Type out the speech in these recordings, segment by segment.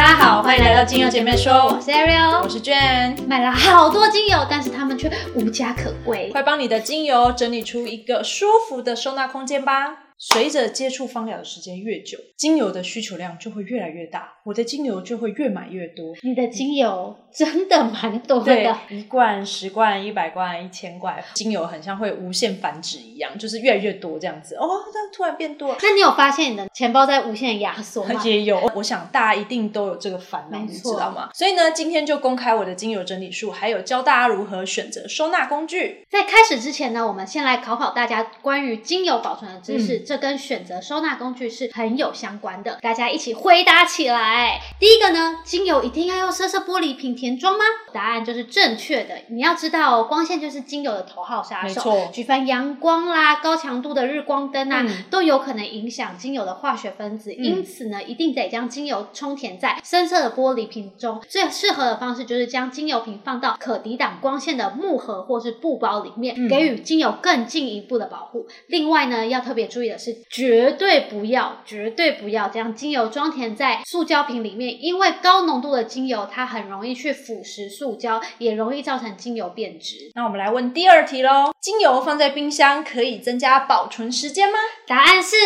大家好，欢迎来到精油姐妹说，我是 Ariel，我是娟，买了好多精油，但是它们却无家可归。快帮你的精油整理出一个舒服的收纳空间吧。随着接触芳疗的时间越久，精油的需求量就会越来越大，我的精油就会越买越多。你的精油 真的蛮多对的，，一罐、十罐、一百罐、一千罐，精油很像会无限繁殖一样，就是越来越多这样子。哦，但突然变多了。那你有发现你的钱包在无限压缩吗？也有，我想大家一定都有这个烦恼，你知道吗？所以呢，今天就公开我的精油整理术，还有教大家如何选择收纳工具。在开始之前呢，我们先来考考大家关于精油保存的知识，这跟选择收纳工具是很有相关的。大家一起回答起来。第一个呢，精油一定要用色色玻璃瓶填装吗？答案就是正确的。你要知道哦，光线就是精油的头号杀手。没错举凡阳光啦、高强度的日光灯啊，嗯都有可能影响精油的化学分子。因此呢，一定得将精油充填在深色的玻璃瓶中。最适合的方式就是将精油瓶放到可抵挡光线的木盒或是布包里面，嗯给予精油更进一步的保护。另外呢，要特别注意的是，绝对不要、绝对不要将精油装填在塑胶瓶里面，因为高浓度的精油它很容易去腐蚀塑胶，也容易造成精油变质。那我们来问第二题喽：精油放在冰箱可以增加保存时间吗？答案是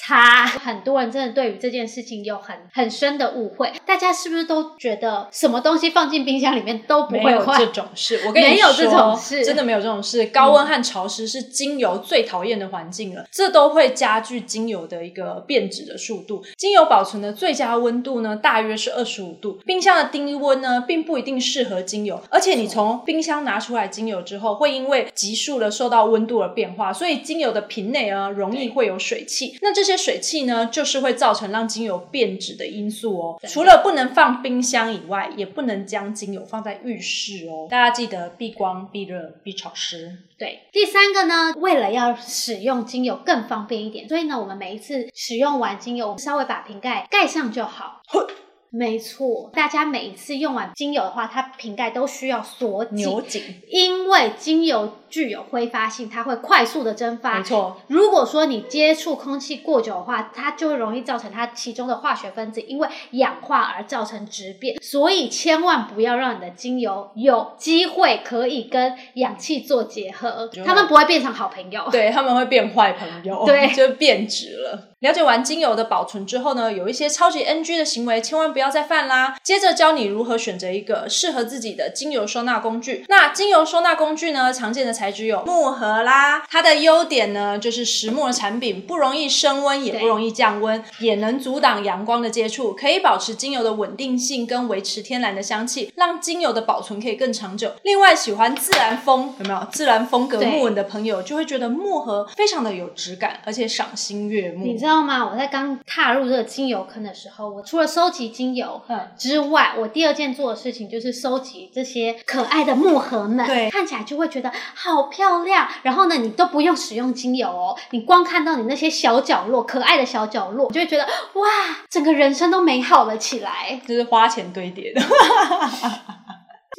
差。很多人真的对于这件事情有很很深的误会，大家是不是都觉得什么东西放进冰箱里面都不没有会坏这？种事，我跟你说，没有这种事真的没有这种事。高温和潮湿是精油最讨厌的环境了，这都会加剧精油的一个变质的速度。精油保存的最佳温度呢，大约是二十五度。冰箱的低温呢，并不一定适合精油，而且你从冰箱拿出来精油之后，会因为急速的受到温度的变化，所以精油的瓶内啊，容易会有水汽。那这些水汽呢，就是会造成让精油变质的因素哦。除了不能放冰箱以外，也不能将精油放在浴室哦。大家记得避光、避热、避潮湿。对，第三个呢，为了要使用精油更方便一点，所以呢，我们每一次使用完精油，我们稍微把瓶盖盖上就好。没错，大家每一次用完精油的话，它瓶盖都需要锁紧，扭紧，因为精油具有挥发性，它会快速的蒸发。没错。如果说你接触空气过久的话，它就会容易造成它其中的化学分子因为氧化而造成质变，所以千万不要让你的精油有机会可以跟氧气做结合就，它们不会变成好朋友。对，他们会变坏朋友，对就变质了。了解完精油的保存之后呢，有一些超级 NG 的行为，千万不要再犯啦。接着教你如何选择一个适合自己的精油收纳工具。那精油收纳工具呢，常见的材质有木盒啦，它的优点呢就是实木的产品，不容易升温，也不容易降温，也能阻挡阳光的接触，可以保持精油的稳定性跟维持天然的香气，让精油的保存可以更长久。另外，喜欢自然风有没有自然风格木纹的朋友，就会觉得木盒非常的有质感，而且赏心悦目。你知道吗？我在刚踏入这个精油坑的时候，我除了收集精油嗯之外，我第二件做的事情就是收集这些可爱的木盒们，对看起来就会觉得好漂亮。然后呢，你都不用使用精油哦，你光看到你那些小角落，可爱的小角落，你就会觉得哇，整个人生都美好了起来。就是花钱堆叠的。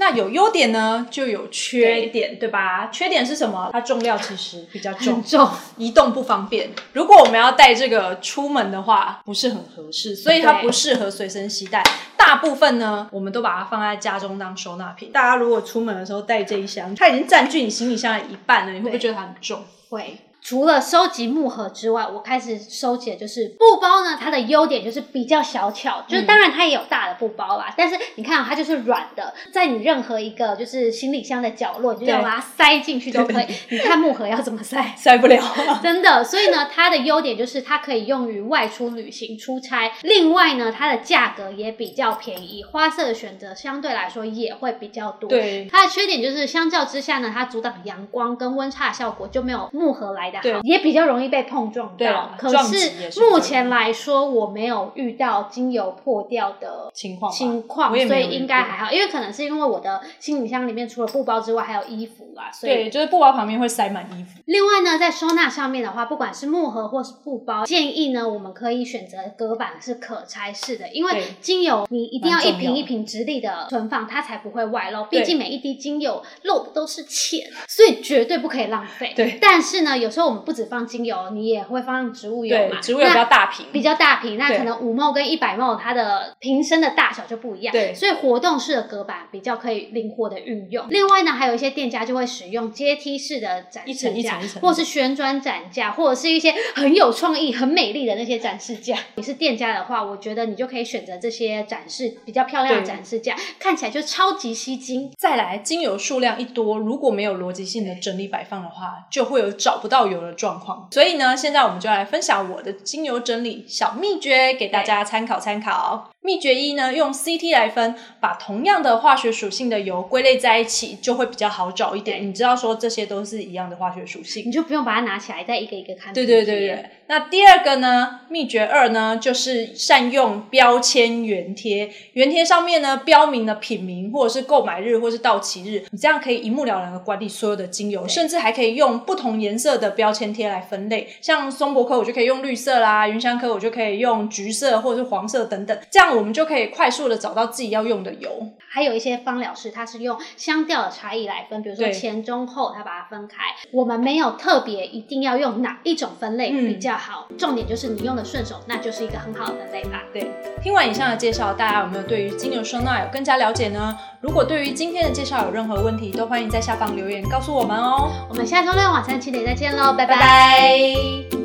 那有优点呢，就有缺点，对吧？缺点是什么？它重量其实比较重，重，移动不方便。如果我们要带这个出门的话，不是很合适，所以它不适合随身携带。大部分呢，我们都把它放在家中当收纳品。大家如果出门的时候带这一箱，它已经占据你行李箱的一半了，你会不会觉得它很重？会。除了收集木盒之外，我开始收集的就是布包呢。它的优点就是比较小巧，就是当然它也有大的布包啦，但是你看、啊、它就是软的，在你任何一个就是行李箱的角落，你就要把它塞进去都可以。你看木盒要怎么塞？塞不了。真的，所以呢，它的优点就是它可以用于外出旅行、出差。另外呢，它的价格也比较便宜，花色的选择相对来说也会比较多。对它的缺点就是相较之下呢，它阻挡阳光跟温差的效果就没有木盒来的对好，也比较容易被碰撞到。可是是目前来说，我没有遇到精油破掉的情况情况，所以应该还好。因为可能是因为我的行李箱里面除了布包之外，还有衣服啦，所以对，就是布包旁边会塞满衣服。另外呢，在收纳上面的话，不管是木盒或是布包，建议呢我们可以选择隔板是可拆式的，因为精油你一定要一瓶一瓶直立的存放，它才不会外漏。毕竟每一滴精油漏的都是钱，所以绝对不可以浪费。对但是呢，有时候说我们不止放精油，你也会放植物油对嘛？，植物油比较大瓶，比较大瓶，那可能五 ml 跟一百 ml 它的瓶身的大小就不一样，对所以活动式的隔板比较可以灵活的运用。另外呢，还有一些店家就会使用阶梯式的展一示架层一层一，层或是旋转展架，或者是一些很有创意、很美丽的那些展示架。你是店家的话，我觉得你就可以选择这些展示比较漂亮的展示架，看起来就超级吸睛。再来，精油数量一多，如果没有逻辑性的整理摆放的话，就会有找不到油的状况。所以呢，现在我们就来分享我的精油整理小秘诀，给大家参考参考。秘诀一呢，用 CT 来分，把同样的化学属性的油归类在一起，就会比较好找一点。你知道说这些都是一样的化学属性你。就不用把它拿起来再一个一个看。对对对对。那第二个呢，秘诀二呢，就是善用标签原贴。原贴上面呢标明了品名，或者是购买日，或是到期日，你这样可以一目了然的管理所有的精油，甚至还可以用不同颜色的标签贴来分类。像松柏科，我就可以用绿色啦；云香科，我就可以用橘色或者是黄色等等。这样我们就可以快速的找到自己要用的油。还有一些芳疗师，他是用香调的差异来分，比如说前中后，他把它分开。我们没有特别一定要用哪一种分类嗯比较好，重点就是你用的顺手，那就是一个很好的分类法。对，听完以上的介绍，大家有没有对于金牛收纳有更加了解呢？如果对于今天的介绍有任何问题，都欢迎在下方留言告诉我们哦。我们下周六晚上七点再见喽，拜拜拜拜